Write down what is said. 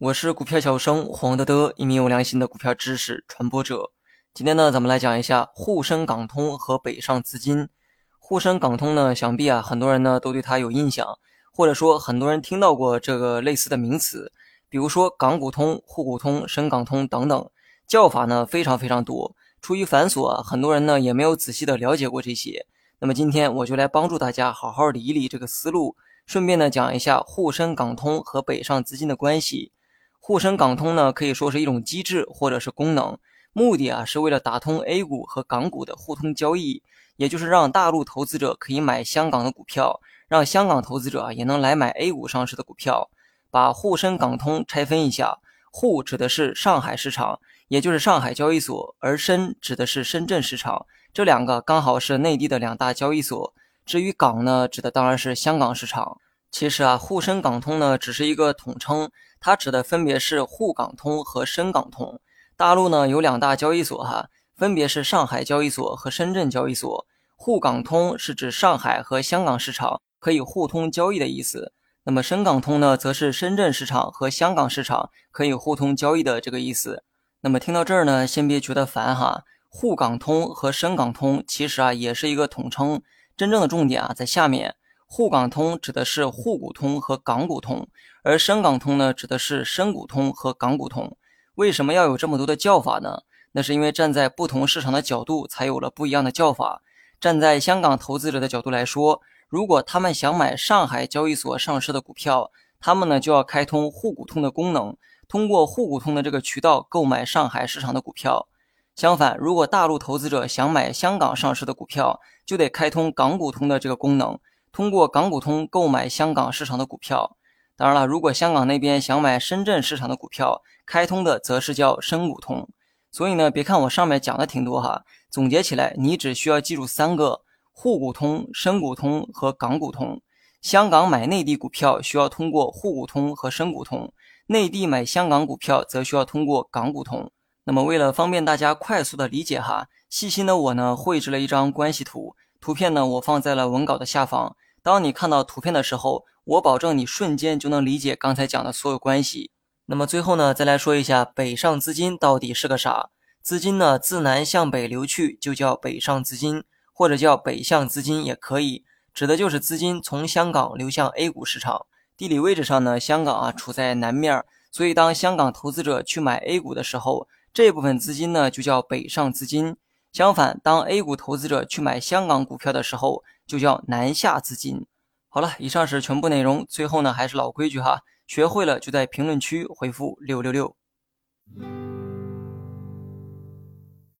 我是股票小生黄德德，一名有良心的股票知识传播者。今天呢，咱们来讲一下沪深港通和北上资金。沪深港通呢，想必啊，很多人呢都对它有印象，或者说很多人听到过这个类似的名词，比如说港股通、沪股通、深港通等等，叫法呢非常非常多。出于繁琐，很多人呢也没有仔细的了解过这些。那么今天我就来帮助大家好好理一理这个思路，顺便呢讲一下沪深港通和北上资金的关系。沪深港通呢可以说是一种机制或者是功能。目的啊是为了打通 A 股和港股的互通交易，也就是让大陆投资者可以买香港的股票，让香港投资者啊也能来买 A 股上市的股票。把沪深港通拆分一下，沪指的是上海市场，也就是上海交易所，而深指的是深圳市场，这两个刚好是内地的两大交易所。至于港呢，指的当然是香港市场。其实啊，沪深港通呢只是一个统称，它指的分别是沪港通和深港通。大陆呢有两大交易所哈，分别是上海交易所和深圳交易所。沪港通是指上海和香港市场可以互通交易的意思。那么深港通呢，则是深圳市场和香港市场可以互通交易的这个意思。那么听到这儿呢，先别觉得烦哈。沪港通和深港通其实啊也是一个统称，真正的重点啊在下面。沪港通指的是沪股通和港股通，而深港通呢指的是深股通和港股通。为什么要有这么多的叫法呢？那是因为站在不同市场的角度，才有了不一样的叫法。站在香港投资者的角度来说，如果他们想买上海交易所上市的股票，他们呢就要开通沪股通的功能，通过沪股通的这个渠道购买上海市场的股票。相反，如果大陆投资者想买香港上市的股票，就得开通港股通的这个功能，通过港股通购买香港市场的股票。当然了，如果香港那边想买深圳市场的股票，开通的则是叫深股通。所以呢，别看我上面讲的挺多哈，总结起来，你只需要记住三个：沪股通、深股通和港股通。香港买内地股票需要通过沪股通和深股通，内地买香港股票则需要通过港股通。那么为了方便大家快速的理解哈，细心的我呢绘制了一张关系图，图片呢我放在了文稿的下方。当你看到图片的时候，我保证你瞬间就能理解刚才讲的所有关系。那么最后呢，再来说一下北上资金到底是个啥？资金呢自南向北流去就叫北上资金，或者叫北向资金也可以，指的就是资金从香港流向 A 股市场。地理位置上呢，香港啊处在南面，所以当香港投资者去买 A 股的时候，这部分资金呢就叫北上资金。相反，当 A 股投资者去买香港股票的时候，就叫南下资金。好了，以上是全部内容。最后呢，还是老规矩哈，学会了就在评论区回复六六六。